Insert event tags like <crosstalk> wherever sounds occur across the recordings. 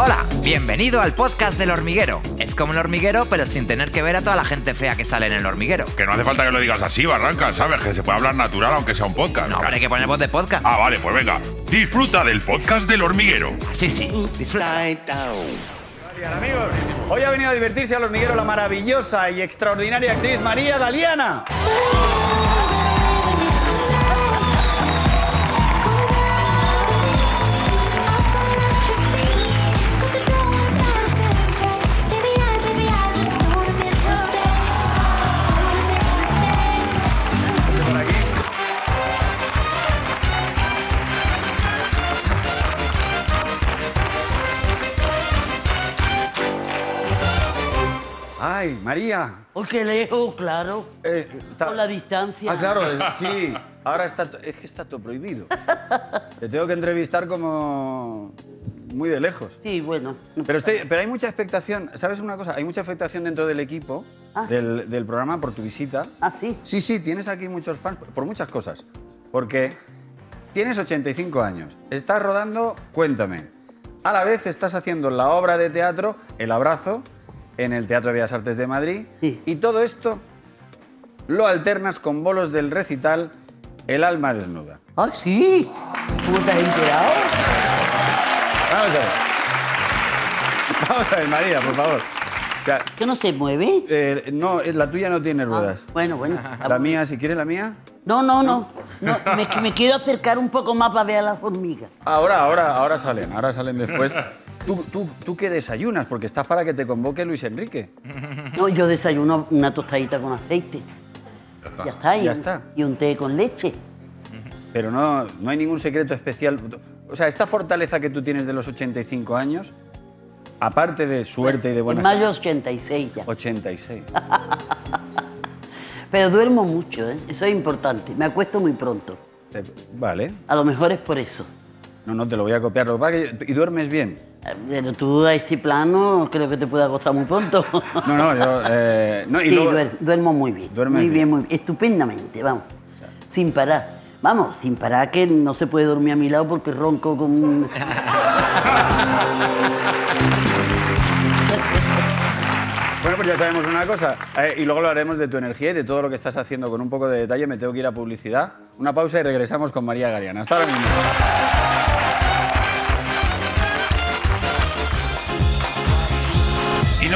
Hola, bienvenido al podcast del hormiguero. Es como el hormiguero, pero sin tener que ver a toda la gente fea que sale en el hormiguero. Que no hace falta que lo digas así, Barranca, ¿sabes? Que se puede hablar natural aunque sea un podcast. No, pero hay que poner voz de podcast. Ah, vale, pues venga. Disfruta del podcast del hormiguero. Sí, sí. Disfruta. Bien, amigos, hoy ha venido a divertirse al hormiguero la maravillosa y extraordinaria actriz María Galeana. Ay, María. Qué lejos, claro. Eh, la distancia. Ah, claro, es- sí. Ahora está, es que está todo prohibido. Te tengo que entrevistar como muy de lejos. Sí, bueno. no Pero, pasa estoy, pero hay mucha expectación. ¿Sabes una cosa? Hay mucha expectación dentro del equipo Ah, sí. del, del programa por tu visita. Ah, sí. Sí, sí, tienes aquí muchos fans por muchas cosas. Porque tienes 85 años, estás rodando Cuéntame. A la vez estás haciendo la obra de teatro El Abrazo en el Teatro de Bellas Artes de Madrid. Sí. Y todo esto lo alternas con bolos del recital El alma desnuda. Ah, sí. ¿Cómo te has enterado? Vamos a ver. Vamos a ver, María, por favor. O sea, ¿Que no se mueve? eh, no, la tuya no tiene ruedas. Ah, bueno, bueno. La mía, si quieres la mía. No, no, no. no me, me quiero acercar un poco más para ver a las hormigas. Ahora, ahora, ahora salen, ahora salen después. ¿Tú, tú, tú qué desayunas? Porque estás para que te convoque Luis Enrique. No, yo desayuno una tostadita con aceite. Ya está. y Ya está. Y un té con leche. Pero no, no hay ningún secreto especial. O sea, esta fortaleza que tú tienes de los 85 años, aparte de suerte y de En buena... mayo 86 ya. 86. <laughs> Pero duermo mucho, ¿eh? Eso es importante. Me acuesto muy pronto. Eh, Vale. A lo mejor es por eso. No, no, te lo voy a copiar. Lo que pasa es que- ¿Y duermes bien? Pero tú a este plano creo que te puede acostar muy pronto. No, no, yo... <laughs> eh, no, y sí, luego- duer- duermo muy bien. Duermes muy bien, bien. muy bien. Estupendamente, vamos. Sin parar. Vamos, sin parar que no se puede dormir a mi lado porque ronco con... <laughs> Bueno, pues ya sabemos una cosa. eh, y luego hablaremos de tu energía y de todo lo que estás haciendo con un poco de detalle. Me tengo que ir a publicidad. Una pausa y regresamos con María Gariana. Hasta ahora mismo.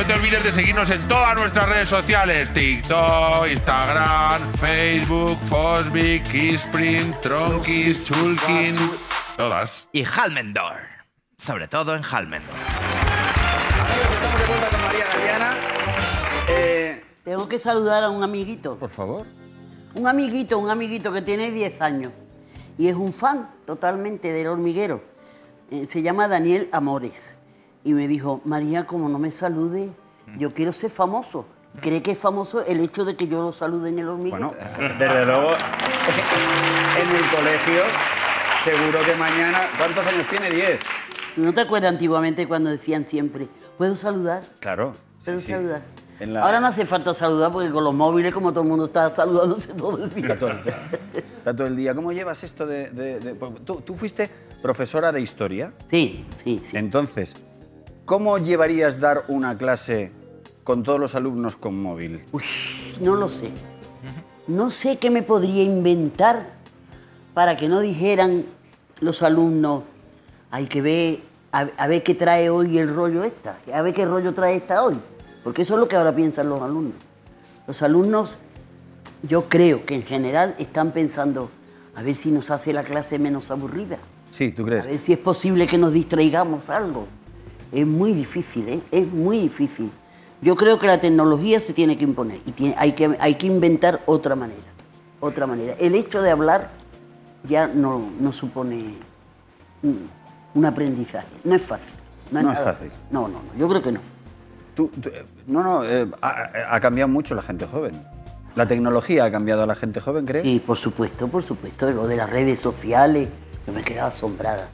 No te olvides de seguirnos en todas nuestras redes sociales: TikTok, Instagram, Facebook, Fosbic, Kissprint, Tronkis, Chulkin. Todas. Y Halmendor. Sobre todo en Halmendor. Estamos de vuelta con María Galeana. Eh, Tengo que saludar a un amiguito. por favor. Un amiguito, un amiguito que tiene 10 años. Y es un fan totalmente del hormiguero. Eh, se llama Daniel Amores. Y me dijo, María, como no me salude, yo quiero ser famoso. ¿Cree que es famoso el hecho de que yo lo salude en el hormiguero? Bueno, desde luego, <laughs> en el colegio, seguro que mañana. ¿Cuántos años tiene? ¿Diez? ¿Tú no te acuerdas antiguamente cuando decían siempre, ¿puedo saludar? Claro. ¿Puedo sí, saludar? La- Ahora no hace falta saludar porque con los móviles, como todo el mundo está saludándose <laughs> todo el día. Está todo, el, está todo el día. ¿Cómo llevas esto de.? de- de- pues, tú, tú fuiste profesora de historia. Sí, sí, sí. Entonces, ¿cómo llevarías dar una clase con todos los alumnos con móvil? Uy, no lo sé. No sé qué me podría inventar para que no dijeran los alumnos, hay que ver, a, a ver qué trae hoy el rollo esta, a ver qué rollo trae esta hoy. Porque eso es lo que ahora piensan los alumnos. Los alumnos, yo creo que en general están pensando, a ver si nos hace la clase menos aburrida. Sí, ¿tú A crees? ver si es posible que nos distraigamos algo. Es muy difícil, ¿eh? es muy difícil. Yo creo que la tecnología se tiene que imponer y tiene- hay, que, hay que inventar otra manera. Otra manera. El hecho de hablar ya no, no supone un, un aprendizaje. No es fácil. No es nada fácil. No, no, no. Yo creo que no. Tú- tú- eh, no, no, eh, ha, ha cambiado mucho la gente joven. La tecnología ha cambiado a la gente joven, ¿crees? Sí, por supuesto, por supuesto. Lo de las redes sociales, yo me quedaba asombrada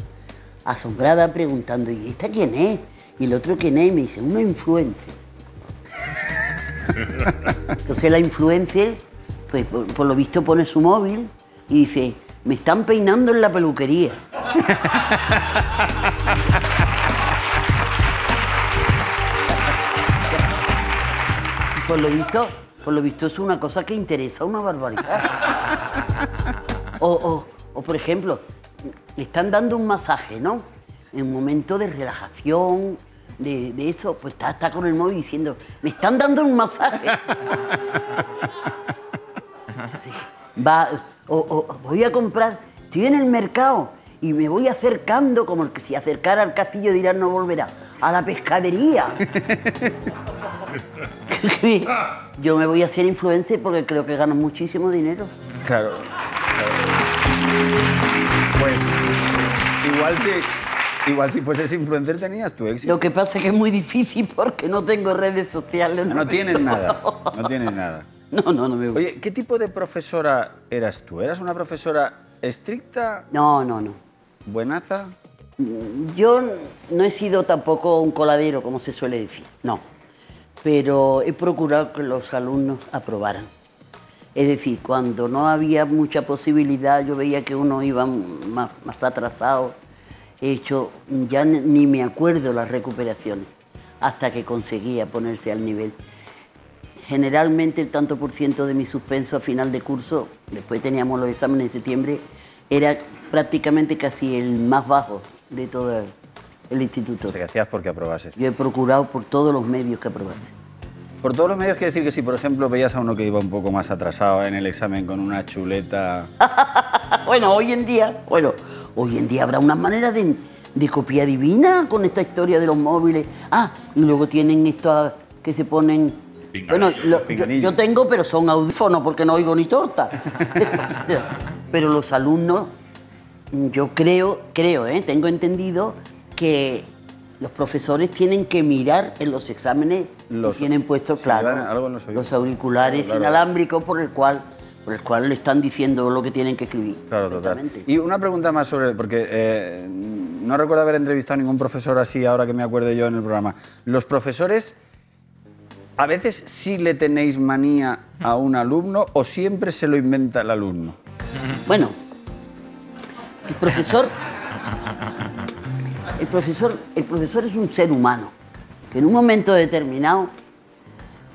asombrada preguntando, ¿y esta quién es? Y el otro quién es, y me dice, una influencer. <laughs> Entonces la influencer, pues por, lo visto pone su móvil y dice, me están peinando en la peluquería. por lo visto, por lo visto es una cosa que interesa una barbaridad. o, o, o por ejemplo, le están dando un masaje, ¿no? En un momento de relajación, de, de eso, pues está, está con el móvil diciendo, me están dando un masaje. Entonces, va, o, o voy a comprar, estoy en el mercado y me voy acercando, como el que si acercara al castillo de Irán no volverá, a la pescadería. <laughs> Yo me voy a hacer influencer porque creo que gano muchísimo dinero. Claro. claro. Pues igual si, igual si fueses influencer tenías tu éxito. Lo que pasa es que es muy difícil porque no tengo redes sociales. No tienes nada. No tienes nada. <laughs> No, no, no me gusta. Oye, ¿qué tipo de profesora eras tú? ¿Eras una profesora estricta, No, no, no. buenaza? Yo no he sido tampoco un coladero, como se suele decir, no. Pero he procurado que los alumnos aprobaran. Es decir, cuando no había mucha posibilidad, yo veía que uno iba más, más atrasado. He hecho, ya ni- me acuerdo las recuperaciones, hasta que conseguía ponerse al nivel. Generalmente el tanto por ciento de mi suspenso a final de curso, después teníamos los exámenes de septiembre, era prácticamente casi el más bajo de todo el instituto. O sea, que hacías porque aprobases. Yo he procurado por todos los medios que aprobase. Por todos los medios quiero decir que si, por ejemplo, veías a uno que iba un poco más atrasado en el examen con una chuleta... <laughs> Bueno, hoy en día, bueno, hoy en día habrá una manera de, de copia divina con esta historia de los móviles. Ah, y luego tienen esto que se ponen. Bueno, lo- yo, Pinganillos. yo tengo, pero son audífonos porque no oigo ni torta. <laughs> pero los alumnos, yo creo, creo, ¿eh? tengo entendido que los profesores tienen que mirar en los exámenes Los- si tienen puestos, si claro, algo los auriculares Claro, claro. inalámbricos por el cual por el cual le están diciendo lo que tienen que escribir. Claro, total. Y una pregunta más sobre, porque eh, no recuerdo haber entrevistado a ningún profesor así ahora que me acuerde yo en el programa. Los profesores, a veces sí le tenéis manía a un alumno o siempre se lo inventa el alumno. Bueno, el profesor, el profesor, el profesor es un ser humano que en un momento determinado,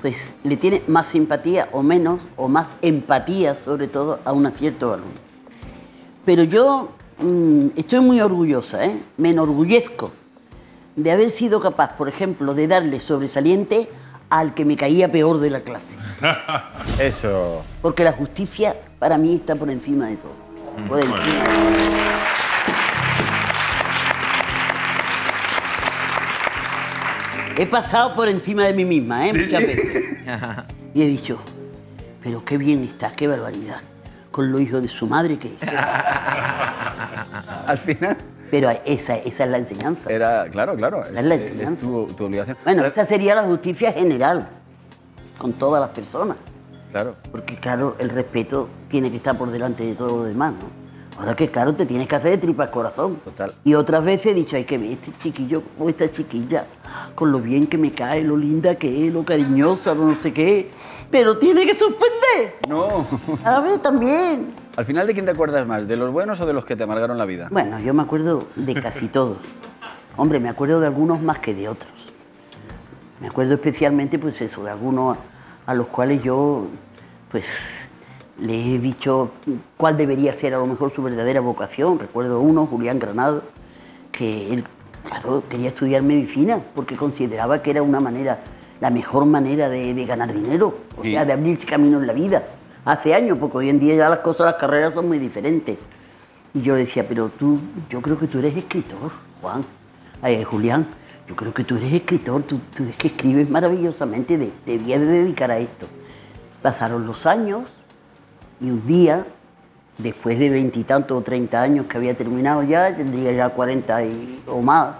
pues le tiene más simpatía o menos o más empatía, sobre todo a un cierto alumno. Pero yo mm, estoy muy orgullosa, ¿eh? me enorgullezco de haber sido capaz, por ejemplo, de darle sobresaliente al que me caía peor de la clase. <laughs> Eso. Porque la justicia para mí está por encima de todo. Por encima de todo. He pasado por encima de mí misma, ¿eh? Muchas veces. <laughs> Y he dicho, pero qué bien está, qué barbaridad. Con lo hijo de su madre que es. <laughs> Al final Pero esa, esa es la enseñanza. era, claro, claro, Esa es la es, enseñanza. tu, tu obligación. Bueno, esa sería la justicia general, con todas las personas. Claro. Porque claro, el respeto tiene que estar por delante de todo lo demás, ¿no? Ahora que claro, te tienes que hacer de tripas corazón. Total. Y otras veces he dicho, hay que ver este chiquillo o esta chiquilla, con lo bien que me cae, lo linda que es, lo cariñosa, lo no sé qué. Pero tiene que suspender. No. A ver, también. Al final, ¿de quién te acuerdas más? ¿De los buenos o de los que te amargaron la vida? Bueno, yo me acuerdo de casi todos. Hombre, me acuerdo de algunos más que de otros. Me acuerdo especialmente, pues eso, de algunos a, a los cuales yo, pues, le he dicho cuál debería ser a lo mejor su verdadera vocación. Recuerdo uno, Julián Granado, que él, claro, quería estudiar medicina porque consideraba que era una manera, la mejor manera de, de ganar dinero, o Sí. sea, de abrirse camino en la vida. Hace años, porque hoy en día ya las cosas, las carreras son muy diferentes. Y yo le decía, pero tú, yo creo que tú eres escritor, Juan. Ay, Julián, yo creo que tú eres escritor, tú, tú es que escribes maravillosamente, de- debías de dedicar a esto. Pasaron los años y un día, después de veintitantos o treinta años que había terminado ya, tendría ya 40 y- o más,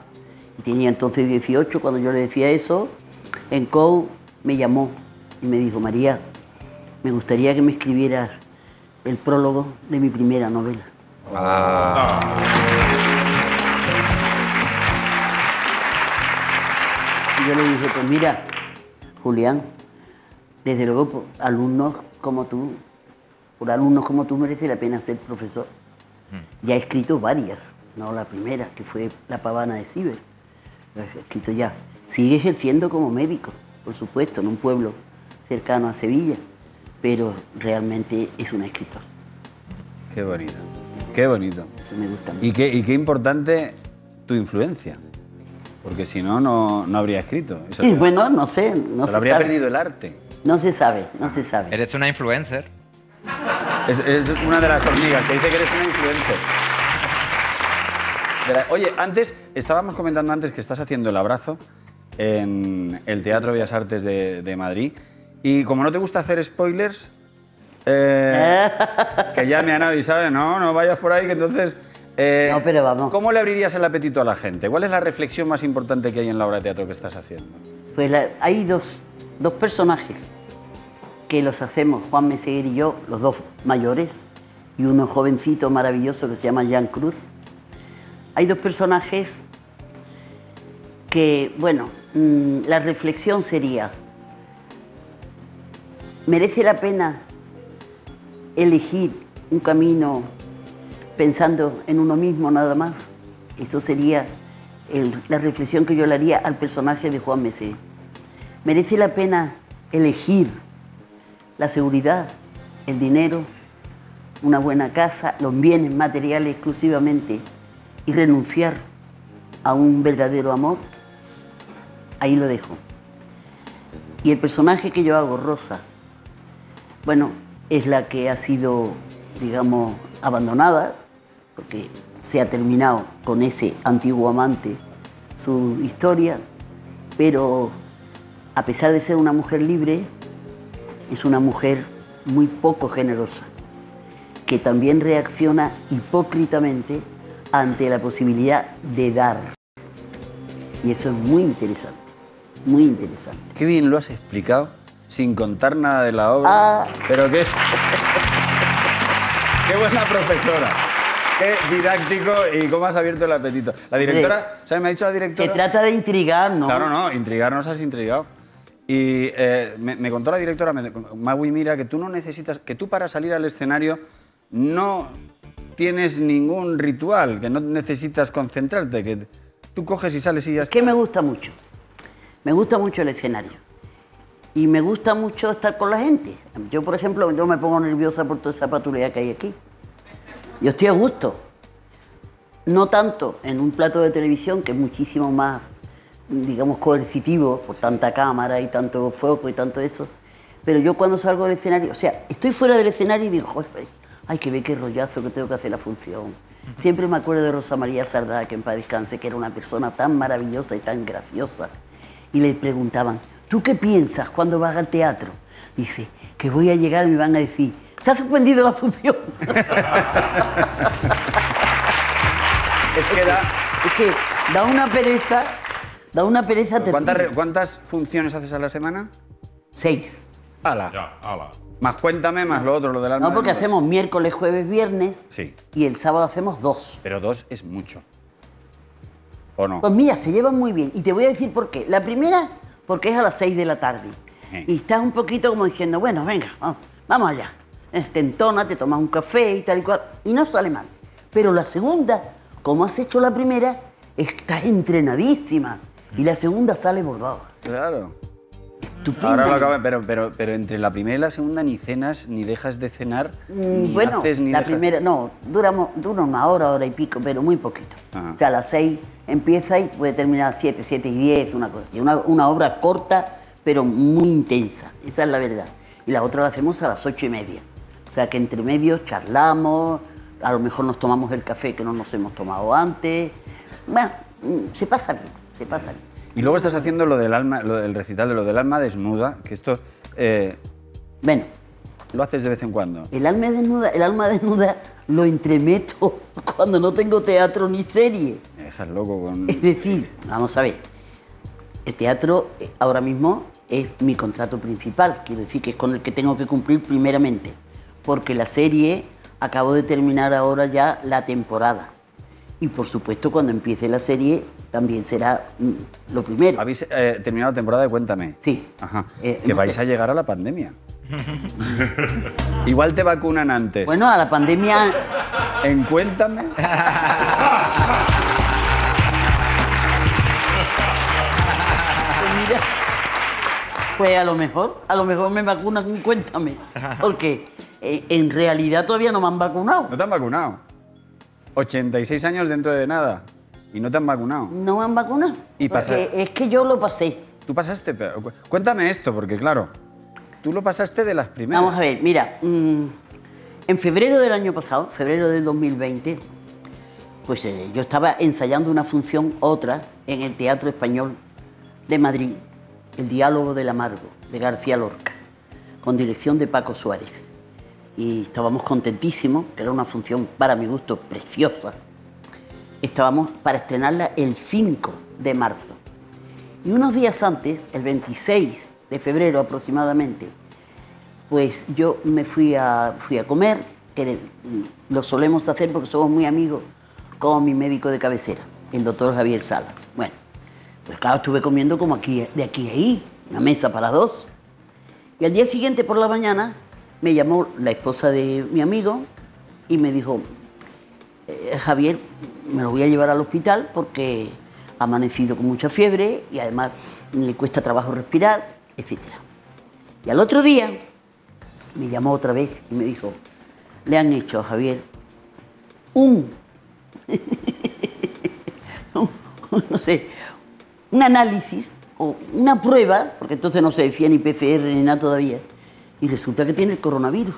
y tenía entonces 18 cuando yo le decía eso, en COU me llamó y me dijo, María, me gustaría que me escribieras el prólogo de mi primera novela. Y yo le dije, pues mira, Julián, desde luego por alumnos como tú, por alumnos como tú merece la pena ser profesor. Ya he escrito varias, no la primera, que fue La pavana de Ciber. La he escrito ya. Sigue ejerciendo como médico, por supuesto, en un pueblo cercano a Sevilla, pero realmente es un escritor. Qué bonito. Qué bonito. Eso me gusta mucho. Y qué, y qué importante tu influencia. Porque si no, no, no habría escrito. Eso Y bueno, no sé, no se habría sabe. perdido el arte. No se sabe, no se sabe. Eres una influencer. Es, es una de las hormigas que dice que eres una influencer. La- Oye, antes, estábamos comentando antes que estás haciendo el abrazo en el Teatro Bellas Artes de, de Madrid. Y como no te gusta hacer spoilers, eh, que ya me han avisado, no, no vayas por ahí, que entonces... eh, No, pero vamos. ¿Cómo le abrirías el apetito a la gente? ¿Cuál es la reflexión más importante que hay en la obra de teatro que estás haciendo? Pues la- hay dos, dos personajes que los hacemos, Juan Meseguer y yo, los dos mayores, y uno jovencito maravilloso que se llama Jean Cruz. Hay dos personajes que, bueno, mm, la reflexión sería, ¿merece la pena elegir un camino pensando en uno mismo nada más? Eso sería la reflexión que yo le haría al personaje de Juan Mesé. ¿Merece la pena elegir la seguridad, el dinero, una buena casa, los bienes materiales exclusivamente y renunciar a un verdadero amor? Ahí lo dejo. Y el personaje que yo hago, Rosa, bueno, es la que ha sido, digamos, abandonada, porque se ha terminado con ese antiguo amante su historia, pero a pesar de ser una mujer libre, es una mujer muy poco generosa, que también reacciona hipócritamente ante la posibilidad de dar. Y eso es muy interesante, muy interesante. Qué bien lo has explicado, sin contar nada de la obra. Ah. Pero qué. qué buena profesora. Qué didáctico y cómo has abierto el apetito. La directora, ¿sabes? Me ha dicho la Se directora. trata de intrigar, ¿no? Claro, no, intrigarnos has intrigado. Y eh, me, me contó la directora, Magui Mira, que tú no necesitas, que tú para salir al escenario no tienes ningún ritual, que no necesitas concentrarte, que tú coges y sales y ya está. que me gusta mucho. Me gusta mucho el escenario. Y me gusta mucho estar con la gente. Yo, por ejemplo, yo me pongo nerviosa por toda esa patrulla que hay aquí. Yo estoy a gusto. No tanto en un plato de televisión, que es muchísimo más, digamos, coercitivo, por tanta cámara y tanto foco y tanto eso. Pero yo cuando salgo del escenario, o sea, estoy fuera del escenario y digo, joder, hay que ver qué rollazo que tengo que hacer la función. Siempre me acuerdo de Rosa María Sardá, que en paz descanse, que era una persona tan maravillosa y tan graciosa. Y le preguntaban, ¿tú qué piensas cuando vas al teatro? Dice, que voy a llegar y me van a decir, se ha suspendido la función. <laughs> Es que da... Es que da una pereza, da una pereza ¿Cuántas, re- ¿Cuántas funciones haces a la semana? Seis. Ala. Ya, ala. Más cuéntame, más lo otro, lo del alma. No, porque hacemos miércoles, jueves, viernes. Sí. Y el sábado hacemos dos. Pero dos es mucho. ¿O no? Pues mira, se llevan muy bien. Y te voy a decir por qué. La primera, porque es a las 6 de la tarde. Y estás un poquito como diciendo, bueno, venga, vamos, vamos allá. Te entona, te tomas un café y tal y cual. Y no sale mal. Pero la segunda, como has hecho la primera, estás entrenadísima. Y la segunda sale bordada. Claro. Estupenda. Ahora lo acabo, pero, pero, pero entre la primera y la segunda ni cenas, ni dejas de cenar, ni Mm, Bueno, haces, ni la dejas- primera, no, duramos, dura una hora, hora y pico, pero muy poquito. Ajá. O sea, a las seis empieza y puede terminar a las siete, siete y diez, una cosa así. Una, una obra corta, pero muy intensa, esa es la verdad. Y la otra la hacemos a las ocho y media. O sea, que entre medios charlamos, a lo mejor nos tomamos el café que no nos hemos tomado antes. Bueno, mm, se pasa bien, se pasa bien. Y luego estás haciendo lo del alma, lo del recital de lo del alma desnuda, que esto eh, Bueno, lo haces de vez en cuando. el alma desnuda, el alma desnuda lo entremeto <laughs> cuando no tengo teatro ni serie. Me dejas loco con. Es decir, vamos a ver, el teatro eh, ahora mismo es mi contrato principal, quiero decir que es con el que tengo que cumplir primeramente, porque la serie acabo de terminar ahora ya la temporada. Y por supuesto cuando empiece la serie también será mm, lo primero. Habéis eh, terminado la temporada de Cuéntame. Sí. Ajá. Eh, que vais sé. a llegar a la pandemia. Igual te vacunan antes. Bueno, a la pandemia En Cuéntame. Pues mira, Pues a lo mejor, a lo mejor me vacunan, cuéntame. Porque eh, en realidad todavía no me han vacunado. No te han vacunado. 86 años dentro de nada. Y no te han vacunado. No me han vacunado. Y pasa- Porque es que yo lo pasé. Tú pasaste. pero cu- Cuéntame esto, porque claro, tú lo pasaste de las primeras. Vamos a ver, mira, mm, en febrero del año pasado, febrero del 2020, pues eh, yo estaba ensayando una función, otra, en el Teatro Español de Madrid, El Diálogo del Amargo, de García Lorca, con dirección de Paco Suárez. Y estábamos contentísimos, que era una función para mi gusto preciosa. Estábamos para estrenarla el 5 de marzo. Y unos días antes, el 26 de febrero aproximadamente, pues yo me fui a, fui a comer, que lo solemos hacer porque somos muy amigos con mi médico de cabecera, el doctor Javier Salas. Bueno, pues claro, estuve comiendo como aquí, de aquí a ahí, una mesa para dos. Y al día siguiente por la mañana me llamó la esposa de mi amigo y me dijo, "Eh, Javier, me lo voy a llevar al hospital porque ha amanecido con mucha fiebre y además le cuesta trabajo respirar, etc. Y al otro día me llamó otra vez y me dijo, le han hecho a Javier <laughs> un, no sé, un análisis o una prueba, porque entonces no se decía ni PCR ni nada todavía, y resulta que tiene el coronavirus.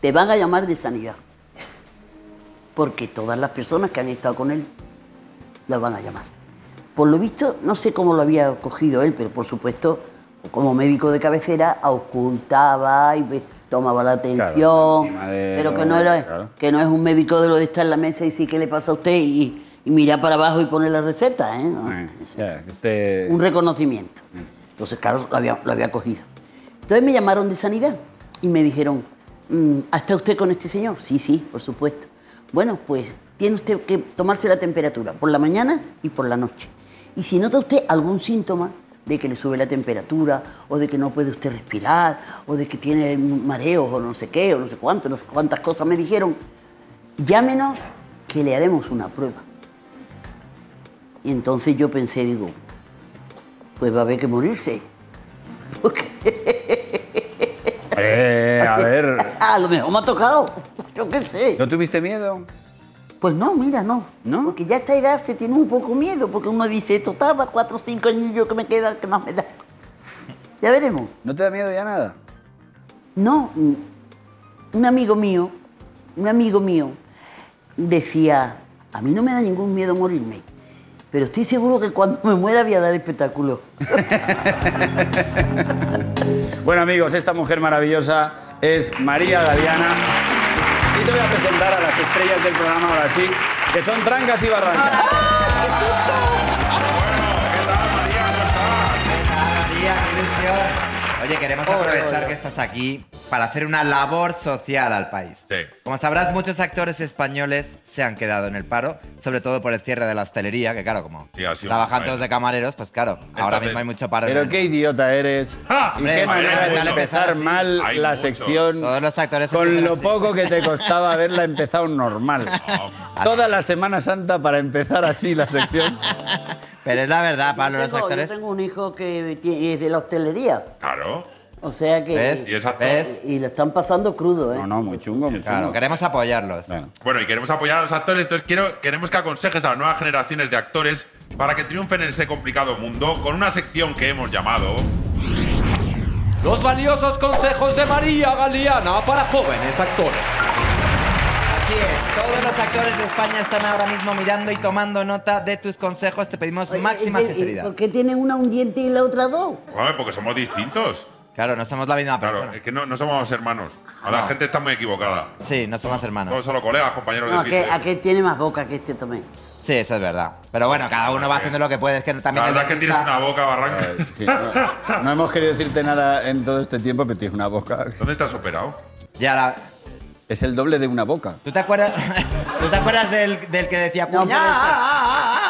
Te van a llamar de sanidad, porque todas las personas que han estado con él las van a llamar. Por lo visto, no sé cómo lo había cogido él, pero por supuesto, como médico de cabecera, ocultaba y tomaba la atención, de pero que no, era, claro. que no es un médico de lo de estar en la mesa y decir qué le pasa a usted y, y mirar para abajo y poner la receta. ¿eh? No, te- un reconocimiento. Entonces, claro, lo había, lo había cogido. Entonces me llamaron de sanidad y me dijeron, "Mm, ¿está usted con este señor? Sí, sí, por supuesto. Bueno, pues tiene usted que tomarse la temperatura por la mañana y por la noche. Y si nota usted algún síntoma de que le sube la temperatura, o de que no puede usted respirar, o de que tiene mareos, o no sé qué, o no sé cuánto, no sé cuántas cosas me dijeron, llámenos que le haremos una prueba. Y entonces yo pensé, digo, pues va a haber que morirse. Porque Eh, a ver, a lo mejor me ha tocado. Yo qué sé. ¿no tuviste miedo? Pues no, mira, no. ¿No? Porque ya a esta edad se tiene un poco miedo, porque uno dice, total, cuatro o cinco años que me quedan, que más me da. Ya veremos. ¿No te da miedo ya nada? No, mm, un amigo mío, un amigo mío decía, a mí no me da ningún miedo morirme, pero estoy seguro que cuando me muera voy a dar espectáculo. Bueno amigos, esta mujer maravillosa es María Galeana. Y te voy a presentar a las estrellas del programa ahora sí, que son Trancas y Barrancas. María, qué ilusión. Oye, queremos aprovechar que estás aquí para hacer una labor social al país. Sí. Como sabrás, muchos actores españoles se han quedado en el paro, sobre todo por el cierre de la hostelería, que claro, como Sí, ha sido trabajan un todos faena. de camareros, pues claro, ahora Entonces- mismo hay mucho paro. en Pero el- qué idiota eres. <laughs> ¡Ah! y Hombre, qué manera hay de mucho. empezar mal Hay la mucho. sección. Todos los actores Con empiezan lo así. poco que te costaba haberla empezado normal. <laughs> Toda la Semana Santa para empezar así la sección. <laughs> Pero es la verdad, Pablo, yo, los tengo, yo actores. tengo un hijo que es de la hostelería, Claro. o sea que... ¿Ves? Y es actor. ¿Ves? Y lo están pasando crudo, ¿eh? No, no, muy chungo, muy Claro, chungo. queremos apoyarlos. Bueno. Bueno, y queremos apoyar a los actores, entonces quiero, queremos que aconsejes a las nuevas generaciones de actores para que triunfen en este complicado mundo con una sección que hemos llamado. Los valiosos consejos de María Galeana para jóvenes actores. Así es, todos los actores de España están ahora mismo mirando y tomando nota de tus consejos. Te pedimos Oye, máxima ¿y- y sinceridad. ¿Por qué tienen una un diente y la otra dos? Bueno, porque somos distintos. Claro, no somos la misma Claro, persona. es que no, no somos hermanos. Ahora la gente está muy equivocada. Sí, no somos hermanos. Somos solo colegas, compañeros No, de que, sitio. aquel tiene más boca que este también. Sí, eso es verdad. Pero bueno, cada uno va haciendo lo que puede. Es que también La verdad es que tienes una boca barranca. Eh, sí, no, no hemos querido decirte nada en todo este tiempo, pero tienes una boca. ¿Dónde te has operado? Ya la- Es el doble de una boca. ¿Tú te acuerdas, <laughs> ¿tú te acuerdas del, del que decía No, Ah,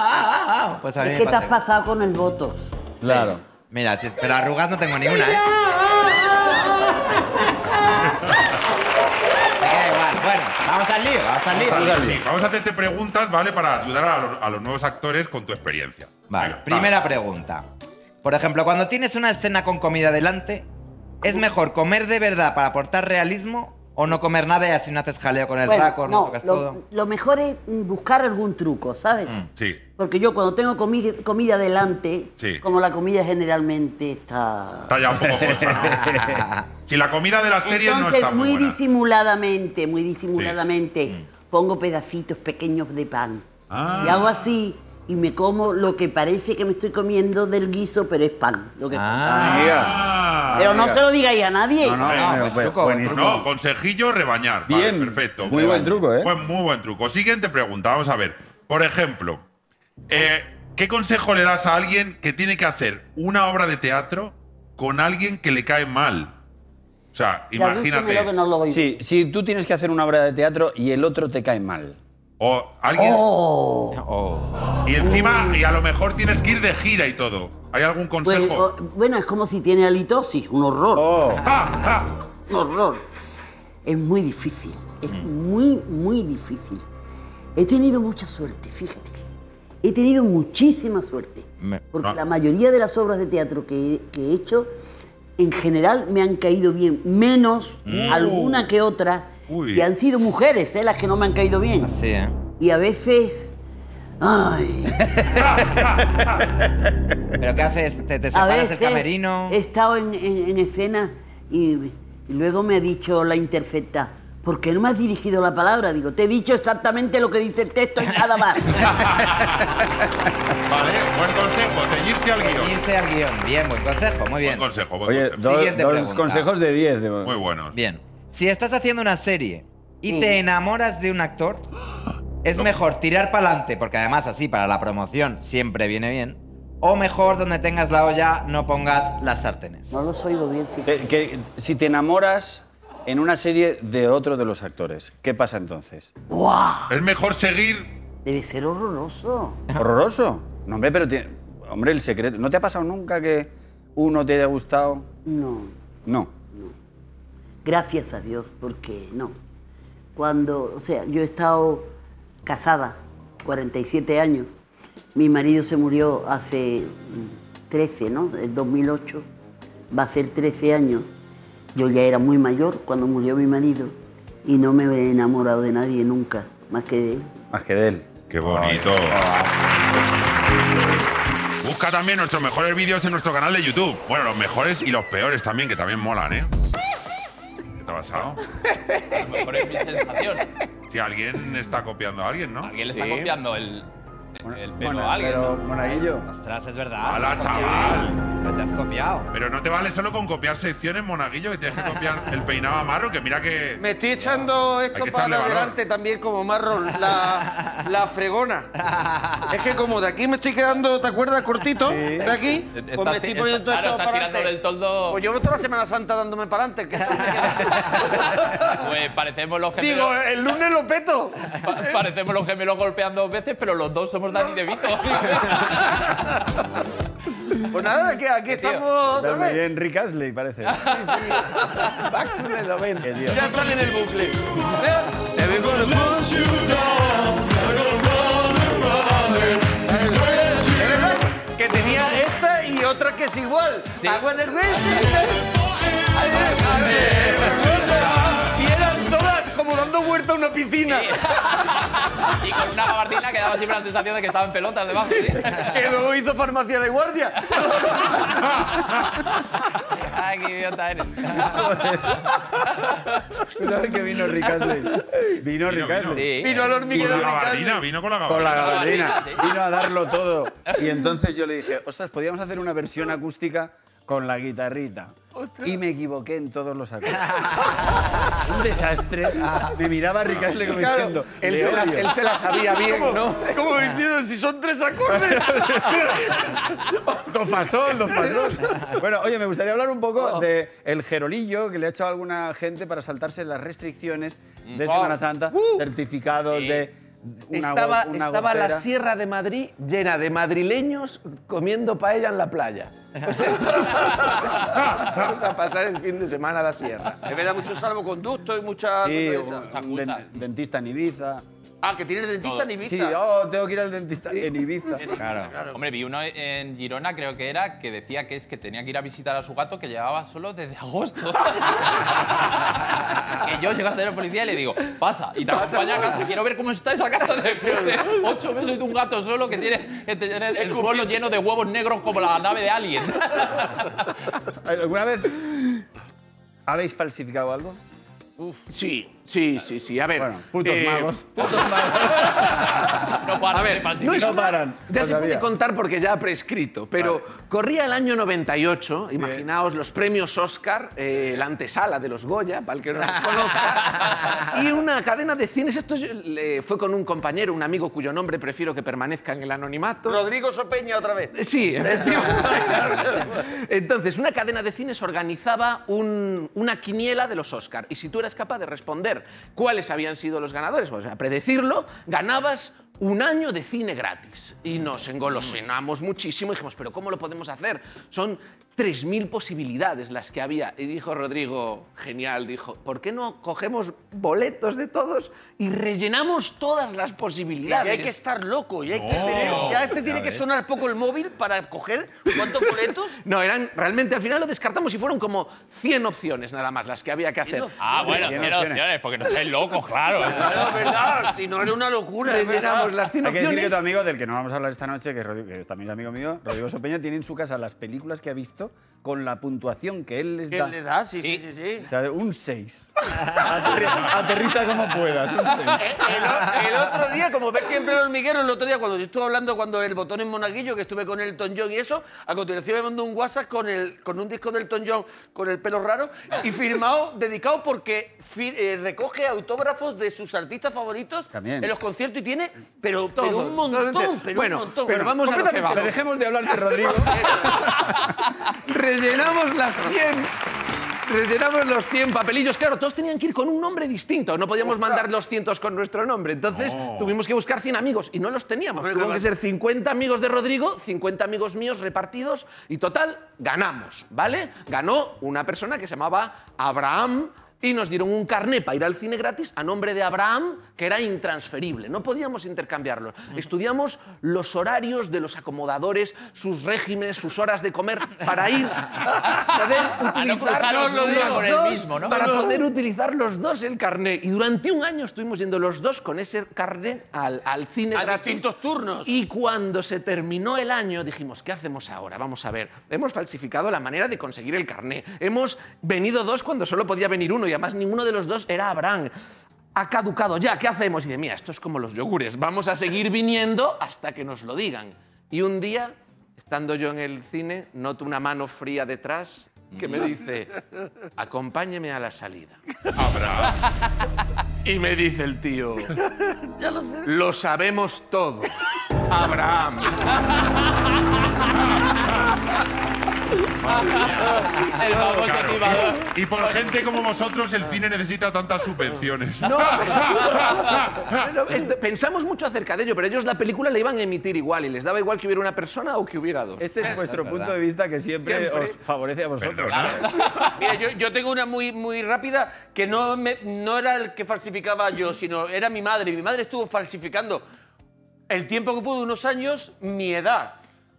Pues a mí Es que te has pasado con el Botox. Claro. Mira, si es- pero arrugas no tengo ni una, ¿eh? Me queda igual. Bueno, vamos al lío, vamos al lío. Vamos al lío. Sí, vamos a hacerte preguntas, ¿vale? Para ayudar a los, a los nuevos actores con tu experiencia. Vale, Venga, primera pregunta. Por ejemplo, cuando tienes una escena con comida delante, ¿es mejor comer de verdad para aportar realismo o no comer nada y así no haces jaleo con el Bueno, racor, no, no, tocas lo, todo? lo mejor es mm, buscar algún truco, ¿sabes? Sí. Porque yo cuando tengo comi- comida delante, Sí. como la comida generalmente está... Está ya un poco <laughs> ¿no? Si la comida de la serie no Entonces, está muy, muy buena. disimuladamente, muy disimuladamente, pongo pedacitos pequeños de pan. Ah. Y hago así y me como lo que parece que me estoy comiendo del guiso, pero es pan. Lo que Ah. Amiga. pero no se lo digáis a nadie. No, no, No, no, buen truco, buenísimo. No, consejillo rebañar. Vale, Bien, perfecto. muy buen truco, ¿eh? Buen- muy buen truco. Siguiente pregunta, vamos a ver. Por ejemplo, eh, ¿qué consejo le das a alguien que tiene que hacer una obra de teatro con alguien que le cae mal? O sea, imagínate. que no lo oigo. Sí, si tú tienes que hacer una obra de teatro y el otro te cae mal. O alguien. Oh. Oh. Y encima, y a lo mejor tienes que ir de gira y todo. ¿Hay algún Pues, consejo? o- bueno, es como si tiene halitosis, un horror. Oh, ¡Ah! Un horror. Es muy difícil, es muy, muy difícil. He tenido mucha suerte, fíjate. He tenido muchísima suerte. Me- Porque Ah. la mayoría de las obras de teatro que, que he hecho, en general, me han caído bien. Menos alguna que otra. Uy. Y han sido mujeres, ¿eh? las que no me han caído bien. Así, ¿eh? Y a veces. Ay. <laughs> ¿Pero qué haces? ¿Te, te A separas veces el camerino? he estado en, en- en escena y, y luego me ha dicho la interfecta, ¿por qué no me has dirigido la palabra? Digo, te he dicho exactamente lo que dice el texto y nada más. <laughs> Vale, buen consejo, ceñirse al guion. Irse al guion. Bien, buen consejo, muy bien. Buen consejo, buen oye, consejo. do- dos pregunta. consejos de 10. de- Muy buenos. Bien. Si estás haciendo una serie y Sí. te enamoras de un actor, <gasps> es mejor tirar para adelante, porque además así para la promoción siempre viene bien. O mejor, donde tengas la olla, no pongas las sartenes. No los oigo bien, fíjate. Que- que si te enamoras en una serie de otro de los actores, ¿qué pasa entonces? ¡Guau! Es mejor seguir. Debe ser horroroso. <laughs> ¿Horroroso? No, hombre, pero tiene- hombre, el secreto. ¿No te ha pasado nunca que uno te haya gustado? No, No. Gracias a Dios, porque no. Cuando, o sea, yo he estado casada 47 años. Mi marido se murió hace mm, 13, ¿no? En 2008. Va a ser 13 años. Yo ya era muy mayor cuando murió mi marido y no me he enamorado de nadie nunca, más que de él. Más que de él. Qué bonito. Busca también nuestros mejores vídeos en nuestro canal de YouTube. Bueno, los mejores y los peores también, que también molan, ¿eh? ¿Qué te ha pasado? A lo mejor es mi sensación. Si alguien está copiando a alguien, ¿no? Alguien le está copiando el, el pelo a alguien. pero, ¿no? Monaguillo. Ostras, es verdad. ¡Hala, chaval! Pero te has copiado. Pero no te vale solo con copiar secciones, monaguillo, que tienes que copiar el peinado a marro, que mira que. Me estoy echando esto para valor. adelante también como marrón, la, la fregona. Es que como de aquí me estoy quedando, ¿te acuerdas? Cortito, de aquí, pues Estás me estoy poniendo todo claro, esto para adelante. del toldo. Pues llevo toda la Semana Santa dándome para adelante. <laughs> Pues parecemos los gemelos. Digo, el lunes lo peto. pa- parecemos los gemelos golpeando dos veces, pero los dos somos Dani De Vito. <laughs> Pues nada, que aquí Tío, estamos otra vez. bien, Rick Astley, parece. Back to the 90. Qué Dios. Ya están en el bucle. Es verdad que tenía esta y otra que es igual. Sí. Agua en el mes. Como dando vuelta a una piscina. y con una gabardina que daba siempre la sensación de que estaba en pelotas debajo. ¿sí? Que luego hizo farmacia de guardia. Ay, qué idiota eres. ¿Tú sabes que vino Rick Astley? Vino Rick vino. Astley. Sí. Vino al Con hormiguero la de gabardina, vino con la Con la gabardina. gabardina. Sí. Vino a darlo todo. Y entonces yo le dije, ostras, podríamos hacer una versión acústica con la guitarrita. Y me equivoqué en todos los acordes. <laughs> Un desastre. Me miraba a Astley como diciendo, Él "Le se, la, odio". él se la sabía bien, ¿no? Como diciendo, si son tres acordes. <laughs> Do fasol, do fasol. Bueno, oye, me gustaría hablar un poco de el jerolillo que le ha hecho a alguna gente para saltarse las restricciones de Semana Santa, certificados de una, estaba una estaba la. Sierra de Madrid llena de madrileños comiendo paella en la playa. Pues <laughs> Vamos a pasar el fin de semana a la sierra. Es verdad, mucho salvoconducto y mucha. Sí, un, un den- dentista en Ibiza. Ah, que tienes dentista en Ibiza. Sí, oh, tengo que ir al dentista en Ibiza. Claro. Hombre, vi uno en Girona, creo que era, que decía que es que tenía que ir a visitar a su gato que llevaba solo desde agosto. <laughs> que yo llego a ser el policía y le digo, pasa, y te acompaño a casa, quiero ver cómo está esa casa después de ocho meses de un gato solo que tiene que tener el suelo lleno de huevos negros como la nave de Alien. <laughs> ¿Alguna vez habéis falsificado algo? Sí, sí, sí, sí. A ver. Bueno, putos eh, magos. <laughs> Putos magos. <laughs> No para A ver, no es No una- paran, Ya lo se puede contar porque ya ha prescrito, pero corría el año 98, imaginaos los premios Oscar, eh, la antesala de los Goya, para el que no los <laughs> conozca, y una cadena de cines, esto fue con un compañero, un amigo cuyo nombre prefiero que permanezca en el anonimato. Rodrigo Sopeña otra vez. Sí. Entonces, una cadena de cines organizaba un- una quiniela de los Oscar. Y si tú eras capaz de responder cuáles habían sido los ganadores, o sea, predecirlo, ganabas un año de cine gratis. Y nos engolosinamos muchísimo y dijimos, ¿pero cómo lo podemos hacer? Son 3.000 posibilidades las que había. Y dijo Rodrigo, genial, dijo, ¿por qué no cogemos boletos de todos y rellenamos todas las Y posibilidades? hay que estar loco, y hay que tener, ya te tiene que ves. sonar poco el móvil para coger cuántos boletos. <laughs> No, eran realmente al final lo descartamos y fueron como 100 opciones nada más las que había que hacer. Ah, bueno, Tiene cero opciones. opciones, porque no sois locos, claro. <laughs> Claro, es verdad, si no era una locura. Rellenamos las 100 Hay que decir que opciones. tu amigo, del que no vamos a hablar esta noche, que es, Rodrigo- que es también amigo mío, Rodrigo Sopeña, tiene en su casa las películas que ha visto con la puntuación que él les ¿Qué da. le da? Sí, sí, sí. sí. O sea, de un 6. aterriza como puedas, un 6. El, el otro día, como ves siempre el hormiguero, el otro día cuando yo estuve hablando cuando el botón en Monaguillo, que estuve con Elton John y eso, a continuación me mandó un WhatsApp con, el, con un disco de Elton John con el pelo raro y firmado, dedicado porque eh, recoge autógrafos de sus artistas favoritos También. en los conciertos y tiene, pero, un montón, todo. pero Bueno, un montón. pero vamos a lo que Completamente vamos. Pero dejemos de hablar de Rodrigo. <laughs> Rellenamos las 100. Rellenamos los 100 papelillos. Claro, todos tenían que ir con un nombre distinto. No podíamos mandar los cientos con nuestro nombre. Entonces tuvimos que buscar 100 amigos y no los teníamos. Tuvieron que ser 50 amigos de Rodrigo, 50 amigos míos repartidos y total, ganamos, ¿vale? Ganó una persona que se llamaba Abraham y nos dieron un carné para ir al cine gratis a nombre de Abraham, que era intransferible. No podíamos intercambiarlo. Estudiamos los horarios de los acomodadores, sus regímenes, sus horas de comer, para ir a poder <laughs> no utilizar cruzaros los el dos, mismo, ¿no? para poder utilizar los dos el carné. Y durante un año estuvimos yendo los dos con ese carné al, al cine A gratis. distintos turnos. Y cuando se terminó el año dijimos, ¿qué hacemos ahora? Vamos a ver, hemos falsificado la manera de conseguir el carné. Hemos venido dos cuando solo podía venir uno y además ninguno de los dos era Abraham. Ha caducado ya, ¿qué hacemos? Y dice, mira, esto es como los yogures, vamos a seguir viniendo hasta que nos lo digan. Y un día, estando yo en el cine, noto una mano fría detrás que me dice, acompáñeme a la salida. Habrá. <laughs> Y me dice el tío, lo sabemos todo, Abraham. <laughs> El famoso timador. Y por gente como vosotros, el cine necesita tantas subvenciones. No, <laughs> pero es- pensamos mucho acerca de ello, pero ellos la película la iban a emitir igual y les daba igual que hubiera una persona o que hubiera dos. Este es vuestro punto de vista que siempre, Siempre. os favorece a vosotros. Perdona. <laughs> Mira, yo, yo tengo una muy, muy rápida que no, me- no era el que falsificaba yo, sino era mi madre. Mi madre estuvo falsificando el tiempo que pudo, unos años, mi edad.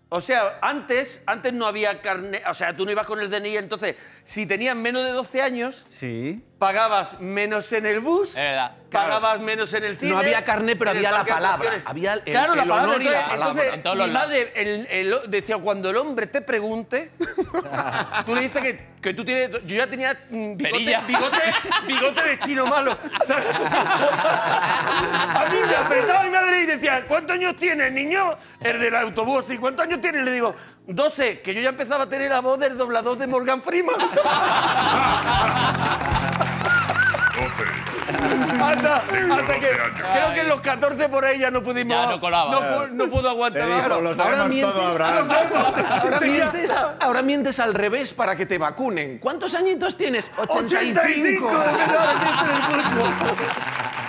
O sea, antes, antes no había carne, o sea, tú no ibas con el DNI, entonces, si tenías menos de 12 años, Sí. pagabas menos en el bus, Es verdad. pagabas menos en el cine. No había carné, pero había la palabra, había el- claro, el la palabra. honor y la entonces, palabra, entonces, en todos los mi madre el- el- decía, cuando el hombre te pregunte, tú le dices que, que tú tienes... Yo ya tenía mm, bigote, bigote, bigote de chino malo. <laughs> A mí me apretaba mi madre y decía, ¿cuántos años tienes, niño? El del autobús, ¿y cuántos años tienes? Le digo, 12, que yo ya empezaba a tener la voz del doblador de Morgan Freeman. Hasta, hasta que creo que en los 14 por ahí ya no pudimos. Ya no colaba. No, pu- no pudo aguantar. Te dijo, lo sabemos mientes. todo, Abraham. Ahora mientes, ahora mientes al revés para que te vacunen. ¿Cuántos añitos tienes? 85. 85. <laughs> <laughs>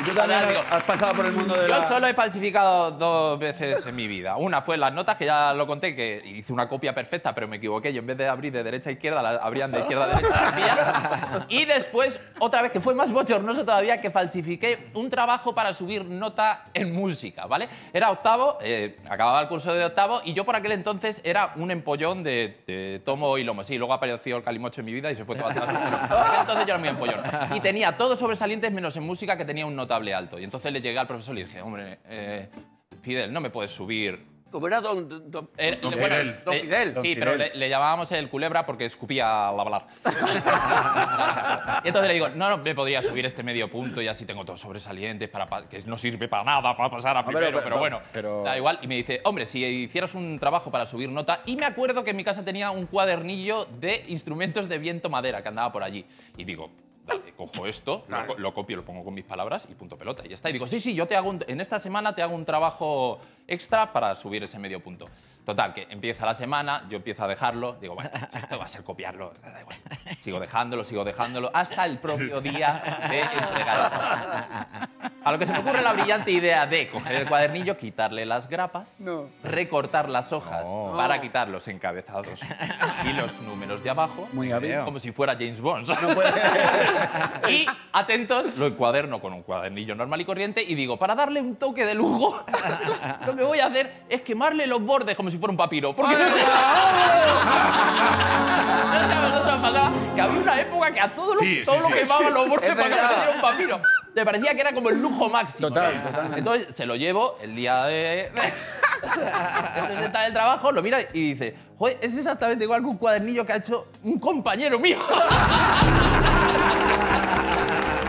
¿Y tú también digo, has pasado por el mundo de Yo la... solo he falsificado dos veces en mi vida. Una fue las notas, que ya lo conté, que hice una copia perfecta, pero me equivoqué. Yo en vez de abrir de derecha a izquierda, la abrían de izquierda a derecha. <laughs> Y después, otra vez, que fue más bochornoso todavía, que falsifiqué un trabajo para subir nota en música, ¿vale? Era octavo, eh, acababa el curso de octavo, y yo por aquel entonces era un empollón de, de tomo y lomo. Sí, luego apareció el calimocho en mi vida y se fue todo atrás. Pero entonces yo era muy empollón. Y tenía todos sobresalientes menos en música, que tenía un notable alto. Y entonces le llegué al profesor y le dije, hombre, eh, Fidel, no me puedes subir Como era don, don- don- era- Don bueno, Fidel. Don eh, Fidel. Sí, Don pero Fidel. le, le llamábamos el culebra porque escupía al hablar. <laughs> y entonces le digo, no, no, me podría subir este medio punto y así tengo todos sobresalientes para, pa- que no sirve para nada para pasar a pero- primero, pero, pero- bueno, pero- da igual. Y me dice, hombre, si hicieras un trabajo para subir nota, y me acuerdo que en mi casa tenía un cuadernillo de instrumentos de viento madera que andaba por allí. Y digo, dale, cojo esto, lo, lo copio, lo pongo con mis palabras y punto pelota. Y ya está. Y digo, sí, sí, yo te hago un- en esta semana te hago un trabajo extra para subir ese medio punto. Total, que empieza la semana, yo empiezo a dejarlo, digo, bueno, esto va a ser copiarlo, da igual. Sigo dejándolo, sigo dejándolo, hasta el propio día de entregar. A lo que se me ocurre la brillante idea de coger el cuadernillo, quitarle las grapas, No. recortar las hojas para quitar los encabezados y los números de abajo, Muy como si fuera James Bond. No puede- Y atentos, lo encuaderno con un cuadernillo normal y corriente y digo, para darle un toque de lujo, lo que voy a hacer es quemarle los bordes como si fuera un papiro. Porque no pasaba que había una época que a todo lo, Sí, todo sí, lo sí. quemaban los bordes que pareciera un papiro. Me parecía que era como el lujo máximo. Total. Entonces se lo llevo el día de... de estar el trabajo, lo mira y dice, joder, es exactamente igual que un cuadernillo que ha hecho un compañero mío.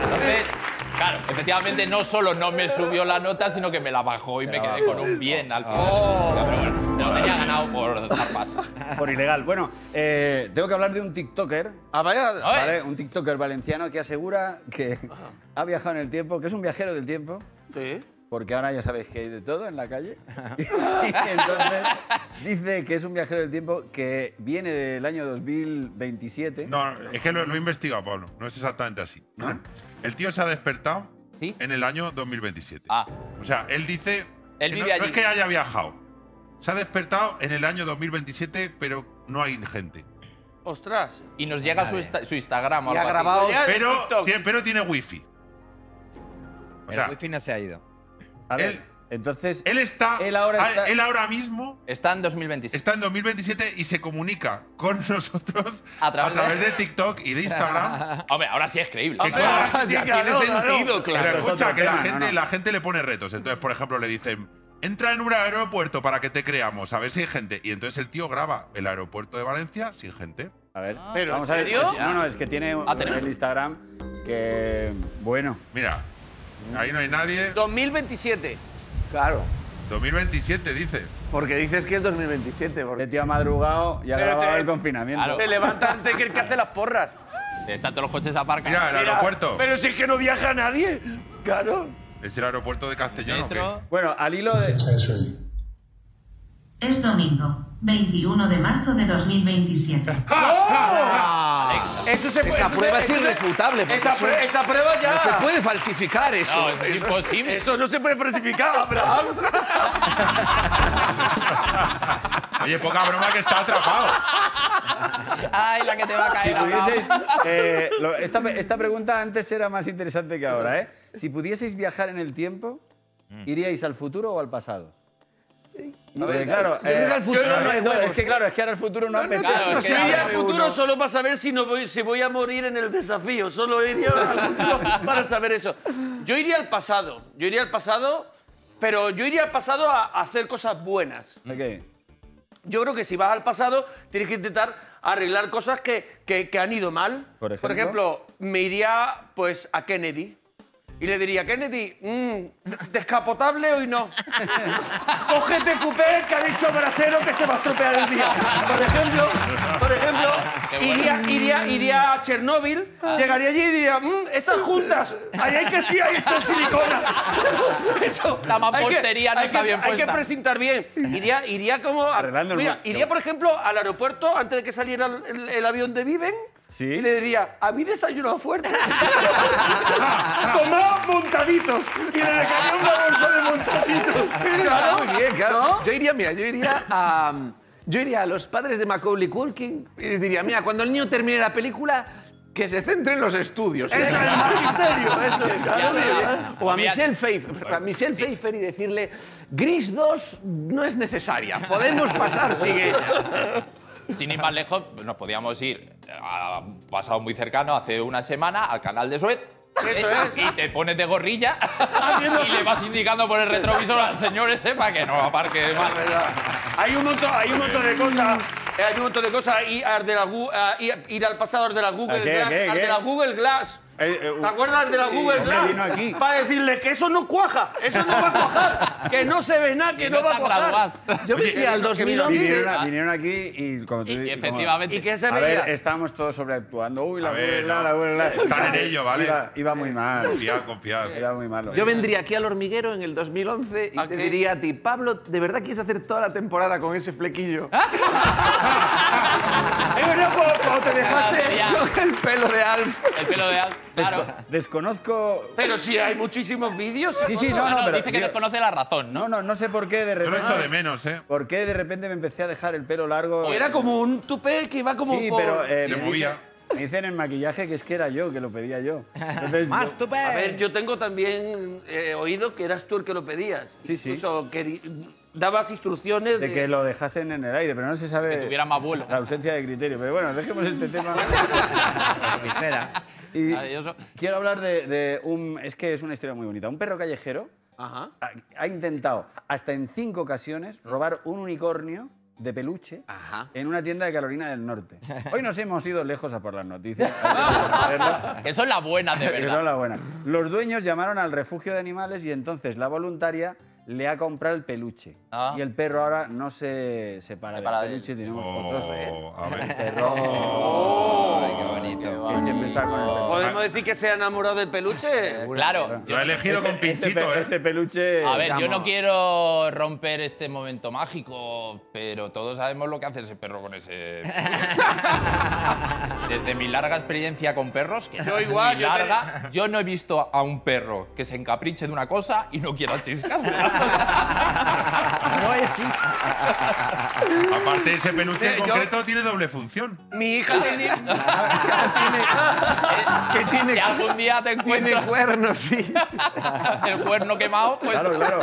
Entonces, claro, efectivamente no solo no me subió la nota, sino que me la bajó y me quedé con un bien al final. Me lo tenía ganado por zarpas. Por ilegal. Bueno, eh, tengo que hablar de un TikToker. Ah, vaya. ¿vale? Un TikToker valenciano que asegura que ha viajado en el tiempo, que es un viajero del tiempo, Sí. porque ahora ya sabéis que hay de todo en la calle. <laughs> y entonces dice que es un viajero del tiempo que viene del año 2027. No, es que lo, lo he investigado, Pablo. No es exactamente así. El tío se ha despertado ¿Sí? en el año 2027. Ah. O sea, él dice. Él que vive no, allí. no es que haya viajado. Se ha despertado en el año 2027, pero no hay gente. Ostras. Y nos llega su, insta- su Instagram o Y ha algo así. grabado. Ya, el Pero, TikTok. tiene, pero tiene wifi. O sea, el wifi no se ha ido. A ver, él- entonces él está. Él ahora a- está- él ahora mismo Está en 2026. está en 2027 y se comunica con <laughs> nosotros A través de- de TikTok y de Instagram. <laughs> Hombre, ahora sí es creíble. Que claro, tiene sentido, Pero claro. escucha, que la tema, gente, no, no. la gente le pone retos. Entonces, por ejemplo, le dicen, entra en un aeropuerto para que te creamos, a ver si hay gente. Y entonces el tío graba el aeropuerto de Valencia sin gente. A ver, ¿Pero vamos en a ver. serio? No, no, es que tiene Ah, el Instagram que. Bueno. Mira, ahí no hay nadie. 2027. Claro. 2027 dice. Porque dices que es 2027. Porque... El tío ha madrugado y ha Pero grabado te- el confinamiento. Claro. Se levanta antes que el que hace las porras. Están todos los coches aparcados. Mira, el Mira, aeropuerto. Pero si es que no viaja nadie. Claro. ¿Es el aeropuerto de Castellón o Metro. qué? Bueno, al hilo de. Es domingo, 21 de marzo de 2027. <laughs> Eso se puede, Esa eso prueba se- es se- irrefutable, porque eso- prue- prueba ya. No se puede falsificar eso. No, es Eso- imposible. Eso no se puede falsificar, Abraham. <laughs> Oye, poca broma que está atrapado. Ay, la que te va a Si caer. Abraham. pudieseis. eh, lo- esta, esta pregunta antes era más interesante que ahora, ¿eh? Si pudieseis viajar en el tiempo, ¿iríais al futuro o al pasado? Porque, claro, que al futuro no, no hay no, huevos. es que claro, es que ahora el futuro no, apetece. claro, Yo iría al futuro uno. solo para saber si, no voy, si voy a morir en el desafío. Solo iría al futuro <laughs> para saber eso. Yo iría al pasado. Yo iría al pasado, pero yo iría al pasado a, a hacer cosas buenas. Ok. Yo creo que si vas al pasado, tienes que intentar arreglar cosas que, que- que han ido mal. Por ejemplo. me iría pues a Kennedy. Y le diría, Kennedy, mm, ¿descapotable hoy no? <laughs> Cógete coupé que ha dicho Brasero que se va a estropear el día. Por ejemplo, por ejemplo iría, iría, iría a Chernóbil, llegaría allí y diría, "Mm, esas juntas, ahí hay que sí, hay hecho silicona. <laughs> Eso, La mampostería no hay está que- bien Hay que puesta. precintar bien. Iría, iría como... a- Arreglando el mira, iría, por ejemplo, al aeropuerto antes de que saliera el, el- el avión de Viven Sí. Y le diría, a mí desayuno fuerte. <laughs> Tomaba montaditos. Y le dejaría una bolsa de montaditos. Claro. Muy bien, claro. ¿No? Yo iría, mira, yo iría a. Yo iría a los padres de Macaulay Culkin y les diría, mira, cuando el niño termine la película, que se centre en los estudios. Eso es magisterio, eso es. claro. O a Michelle Pfeiffer, a Michelle Pfeiffer y decirle, Gris 2 no es necesaria, podemos pasar sin ella. Sin ir más lejos, nos podíamos ir a pasado muy cercano, hace una semana, al canal de Suez. Eso ¿eh? es. Y te pones de gorrilla <laughs> y le vas indicando por el retrovisor al señor ese para que no aparque mal. Hay un montón, hay un montón de cosas. Hay un montón de cosas. Ir, al de la Gu- a ir- ir al pasado de la Google ¿A qué, Glass. Eh, eh, ¿Te acuerdas de la Google ese Glass? vino aquí. Para decirle que eso no cuaja, eso no va a cuajar, <laughs> que no se ve nada, que, no, no va a te cuajar. Yo me iría al que vino- 2011. Vinieron, a- vinieron aquí y como tú Y, efectivamente. ¿Y qué se A ver, estábamos todos sobreactuando. Uy, la Google, no. la Google. Están en ello, ¿vale? Iba, iba muy mal. Confiad, confiad. Era muy malo. Yo vendría aquí al hormiguero en el 2011 y ¿A te qué? diría a ti, Pablo, ¿de verdad quieres hacer toda la temporada con ese flequillo? <laughs> Es verdad, cuando, cuando te dejaste. <laughs> El pelo de Alf. el pelo de Al. Claro. Desconozco. Pero si hay muchísimos vídeos. Sí, sí, no, no, pero. dice que digo- desconoce la razón, ¿no? no, no, no sé por qué de Yo lo repente. echo de menos, ¿eh? ¿Por qué de repente me empecé a dejar el pelo largo? Era como un tupé que iba como Sí, por- pero eh, Se me, movía. dicen, me dicen en maquillaje que es que era yo, que lo pedía yo. <laughs> Entonces, Más yo- tupe. A ver, yo tengo también eh, oído que eras tú el que lo pedías. Sí, sí. Incluso que dabas instrucciones de, de que lo dejasen en el aire, pero no se sabe Que tuviera más vuelo. la ausencia de criterio. Pero bueno, dejemos este <laughs> tema. Visera. Y Maravilloso. quiero hablar de, de un... Es que es una historia muy bonita. Un perro callejero Ajá. ha, ha intentado hasta en cinco ocasiones robar un unicornio de peluche Ajá. en una tienda de Carolina del Norte. <laughs> Hoy nos hemos ido lejos a por las noticias. <laughs> que son las buenas de <laughs> Que son verdad. las buenas. Los dueños llamaron al refugio de animales y entonces la voluntaria le ha comprado el peluche. Ah. Y el perro ahora no se separa, Separa del de él. peluche. Tenemos Oh, fotos. a <laughs> El ver. perro Ay, qué bonito. que siempre está con el perro. ¿Podemos decir que se ha enamorado del peluche? Claro. Lo ha elegido con Ese- ese pinchito, pe- ¿eh? Ese peluche. A ver, yo llamo. no quiero romper este momento mágico, pero todos sabemos lo que hace ese perro con ese. <laughs> Desde mi larga experiencia con perros, que Yo es igual, muy yo te- larga, yo no he visto a un perro que se encapriche de una cosa y no quiera chiscarse. <laughs> No existe. Aparte, ese peluche en Yo- concreto tiene doble función. Mi hija tenía. <laughs> que tiene, Si algún día te tiene encuentras cuernos, sí. <laughs> el cuerno quemado, pues. Claro, claro.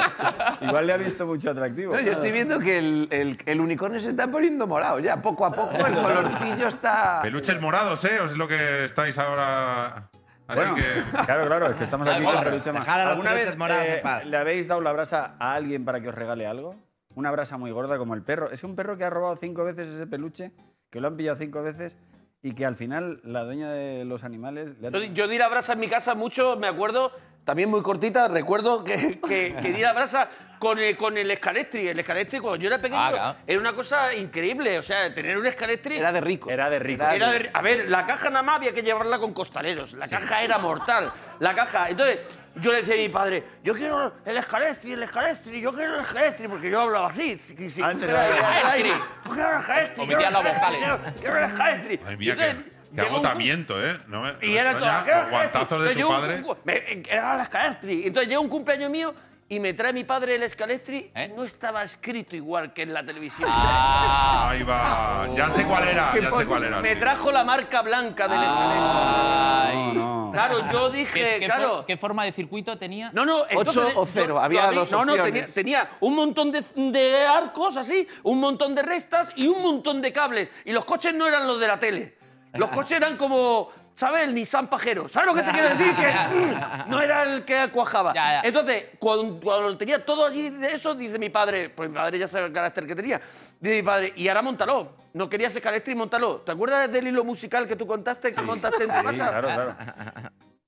Igual le ha visto mucho atractivo. No, yo estoy viendo que el, el- el unicornio se está poniendo morado ya. Poco a poco el colorcillo está... Peluches morados, ¿eh? ¿O es lo que estáis ahora...? Así Bueno, que... <laughs> claro, claro, es que estamos aquí con peluche más. ¿Alguna vez eh, le habéis dado la brasa a alguien para que os regale algo? Una brasa muy gorda como el perro. Es un perro que ha robado cinco veces ese peluche, que lo han pillado cinco veces y que al final la dueña de los animales le ha Yo, yo di la brasa en mi casa mucho, me acuerdo, también muy cortita, recuerdo que, que, que di la brasa con el, con el escalestri. El escalestri, cuando yo era pequeño, Ah, claro. era una cosa increíble. O sea, tener un escalestri. Era de rico. Era de rico. Era de- a ver, la caja nada más había que llevarla con costaleros. La caja era mortal. La caja. Entonces, yo le decía a mi padre, yo quiero el escalestri, el escalestri, yo quiero el escalestri, porque yo hablaba así. Si, si, Antes era- era- era el aire. Yo quiero el escalestri. Omitía quiero el las escalestri, vocales. Quiero, quiero el escalestri. Madre mía, entonces, qué, qué llegó un- agotamiento, ¿eh? No me, y era todo. extraña "¿Qué era los guantazos de Entonces tu llegó un- padre. un- me- Era el escalestri. Entonces llega un cumpleaños mío y me trae mi padre el escalestri ¿Eh? no estaba escrito igual que en la televisión. Ah, Ahí va. Ya sé cuál era, ya sé cuál era. Me sí. trajo la marca blanca del ay. No, no. escalestri. Claro, yo ¿Qué, dije, qué claro. for- qué forma de circuito tenía? No, no, entonces, Ocho o yo- cero, yo había vi- dos No, no, tenía, opciones. tenía un montón de, de arcos así, un montón de restas y un montón de cables. Y los coches no eran los de la tele. Los <laughs> coches eran como, ¿sabes? El Nissan pajero. ¿Sabes lo que te quiero decir? Que mm, no era el que cuajaba. Ya, ya. Entonces, cuando, cuando tenía todo allí de eso, dice mi padre, pues mi padre ya sabe el carácter que tenía, dice mi padre, y ahora montalo. No querías escalestri, montalo. ¿Te acuerdas del hilo musical que tú contaste, que montaste en tu Sí, casa? claro, claro.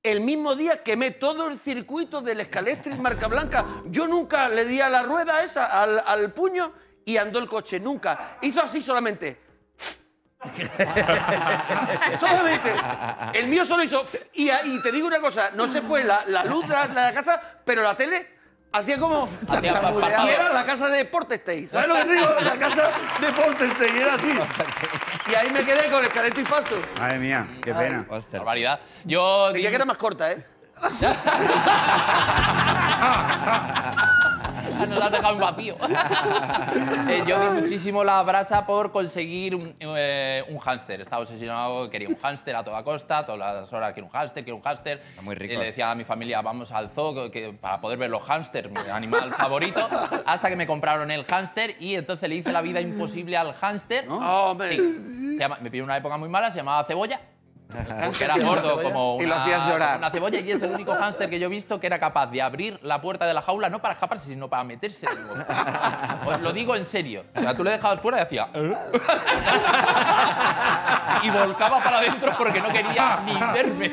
El mismo día quemé todo el circuito del Escalestri marca blanca. Yo nunca le di a la rueda esa, al, al puño, y andó el coche. Nunca. Hizo así solamente. <laughs> solamente. El mío solo hizo. Y, y te digo una cosa: no se fue la, la luz de la, de la casa, pero la tele Hacía como. Pa- Y era la casa de Portestay. ¿Sabes lo que te digo? La casa de Portestay. Era así. Y ahí me quedé con esqueleto y falso. Madre mía, qué pena. Barbaridad. Yo. Creía que era más corta, ¿eh? <laughs> <laughs> <laughs> Nos has dejado en vacío. <laughs> Eh, yo di muchísimo la brasa por conseguir un, eh, un hámster. Estaba obsesionado, quería un hámster a toda costa, todas las horas quiero un hámster, quiero un hámster. muy ricos. Y le decía a mi familia, vamos al zoo que- para poder ver los hámsters, mi animal favorito. Hasta que me compraron el hámster y entonces le hice la vida imposible al hámster. Oh. Sí. Llama- me pidió una época muy mala, se llamaba Cebolla. Porque era gordo como <laughs> una, Y lo hacías llorar. una cebolla y es el único hámster que yo he visto que era capaz de abrir la puerta de la jaula no para escaparse, sino para meterse. <laughs> Os lo digo en serio. O sea, tú le dejabas fuera y hacía... "¿Eh?". <laughs> y volcaba para adentro porque no quería ni verme.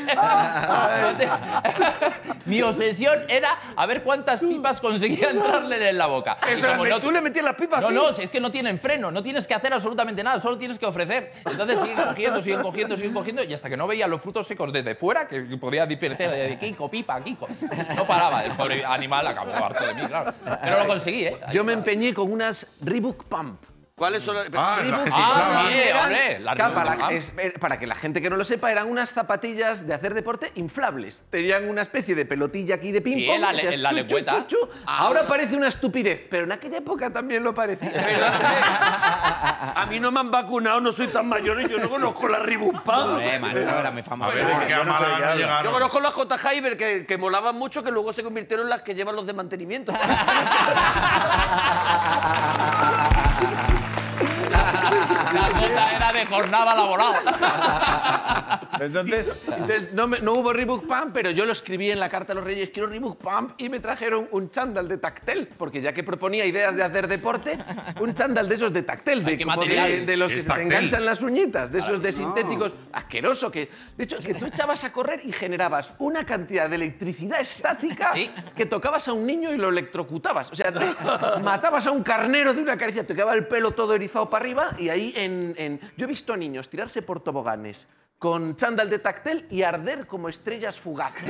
Mi obsesión era a ver cuántas pipas conseguía entrarle en la boca. Como no- tú le metías las pipas no, así. no, es que no tienen freno, no tienes que hacer absolutamente nada, solo tienes que ofrecer. Entonces siguen cogiendo, siguen cogiendo, siguen cogiendo, y hasta que no veía los frutos secos desde fuera, que podía diferenciar de Kiko, pipa, Kiko. No paraba, el pobre animal acabó harto de mí, claro. Pero lo conseguí, ¿eh? Yo me empeñé con unas Reebok Pump. ¿Cuáles son las.? Ah, las que se Ah, sí, hombre. La Claro, para, Reebok la- es- eh, para que la gente que no lo sepa, eran unas zapatillas de hacer deporte inflables. Tenían una especie de pelotilla aquí de ping Sí, pong. en la le- hacías en la chu, chu, lengüeta. chu, chu. Ahora parece una estupidez, pero en aquella época también lo parecía. <laughs> A mí no me han vacunado, no soy tan mayor y yo no conozco la Ribupam. Eh, macho, era muy A famoso. ver, ¿en qué a yo no Málaga. Yo llegaron? conozco las J. Hyber que, que molaban mucho, que luego se convirtieron en las que llevan los de mantenimiento. <laughs> La gota era de jornada laboral. Entonces, Entonces, no, me- no hubo Reebok Pump, pero yo lo escribí en la carta a los Reyes, quiero Reebok Pump, y me trajeron un chándal de tactel, porque ya que proponía ideas de hacer deporte, un chándal de esos de tactel, de, qué como de, material. de los Es que se te enganchan las uñitas, de esos de sintéticos, asqueroso, que de hecho, que tú echabas a correr y generabas una cantidad de electricidad estática Sí. que tocabas a un niño y lo electrocutabas. O sea, te matabas a un carnero de una caricia, te quedaba el pelo todo erizado para arriba y ahí en, en- Yo he visto a niños tirarse por toboganes con chándal de tactel y arder como estrellas fugaces. <laughs>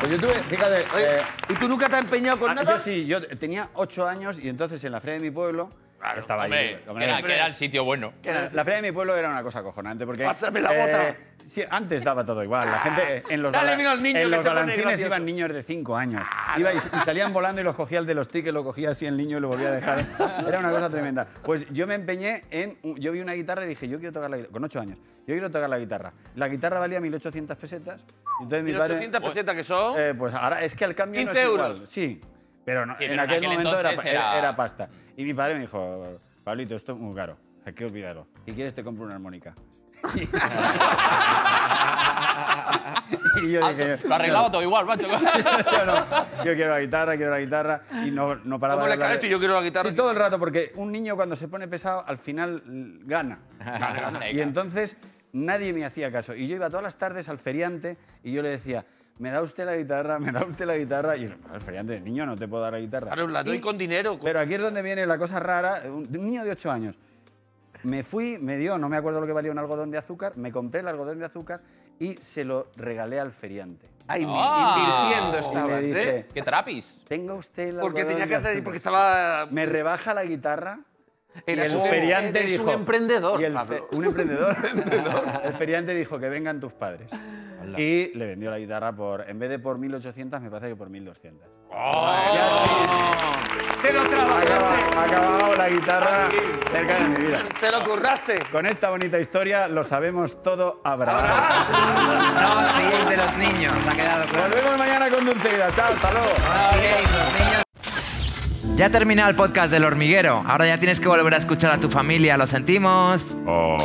pues yo tuve, fíjate, eh, ¿Y tú nunca te has empeñado con ah, nada? yo sí, yo tenía ocho años y entonces en la feria de mi pueblo estaba Hombre, que hombre, era, que era el sitio bueno. La, feria de mi pueblo era una cosa acojonante porque. Pásame la bota. sí, antes daba todo igual. La gente eh, en los, Dale bala- niño en los balancines iban niños de 5 años. Iba y, y salían volando y los cogía el de los tickets, lo cogía así el niño y lo volvía a dejar. Era una cosa tremenda. Pues yo me empeñé en. Yo vi una guitarra y dije, yo quiero tocar la guitarra. Con 8 años. Yo quiero tocar la guitarra. La guitarra valía 1.800 pesetas. Entonces mi padre. 1800 pesetas que son. Eh, pues ahora es que al cambio no 15 es igual. euros. Sí, pero no- Sí, en pero en aquel aquel momento era, era- era- pasta. Y mi padre me dijo, Pablito, esto es muy caro, hay que olvidarlo. Si quieres te compro una armónica. <laughs> y yo dije, Lo arreglaba todo igual, macho. <laughs> yo, no, yo quiero la guitarra, quiero la guitarra y no, no paraba de hablar y yo quiero la guitarra. Sí, todo el rato, porque un niño cuando se pone pesado al final gana. y entonces nadie me hacía caso. Y yo iba todas las tardes al feriante y yo le decía, ¿me da usted la guitarra? ¿Me da usted la guitarra? Y el, feriante, niño, no te puedo dar la guitarra. Claro, la doy Y- con dinero. Pero aquí es donde viene la cosa rara. Un, niño de 8 años. Me fui, me dio, no me acuerdo lo que valía un algodón de azúcar, me compré el algodón de azúcar y se lo regalé al feriante. Ay, Ah. invirtiendo Y dije, ¿eh? ¡Qué trapis! tenga usted el Porque tenía que de hacer. azúcar". Porque estaba. Me rebaja la guitarra y el un- feriante eres dijo... un emprendedor, y el Pablo. un emprendedor. <laughs> <laughs> el feriante dijo que vengan tus padres. Y le vendió la guitarra por, en vez de por 1.800, me parece que por 1.200. Ya Te lo sí, trabajaste. ha acabado la guitarra cerca de mi vida. Te lo curraste. Con esta bonita historia lo sabemos todo abrazado. <laughs> No fiéis de los niños, ha quedado claro. Volvemos mañana con Dulceida. Chao, hasta luego. Los niños. Ya ha terminado el podcast del hormiguero. Ahora ya tienes que volver a escuchar a tu familia. Lo sentimos. Oh.